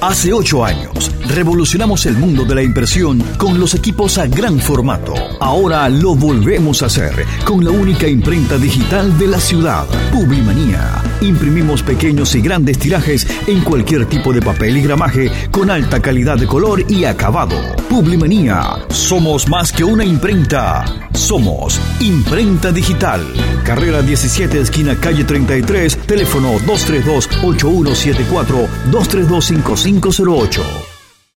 Hace ocho años, revolucionamos el mundo de la impresión con los equipos a gran formato. Ahora lo volvemos a hacer con la única imprenta digital de la ciudad, Publimanía. Imprimimos pequeños y grandes tirajes en cualquier tipo de papel y gramaje con alta calidad de color y acabado. Publimanía. Somos más que una imprenta. Somos Imprenta Digital. Carrera 17, esquina calle 33, teléfono 232-8174, 232-5508.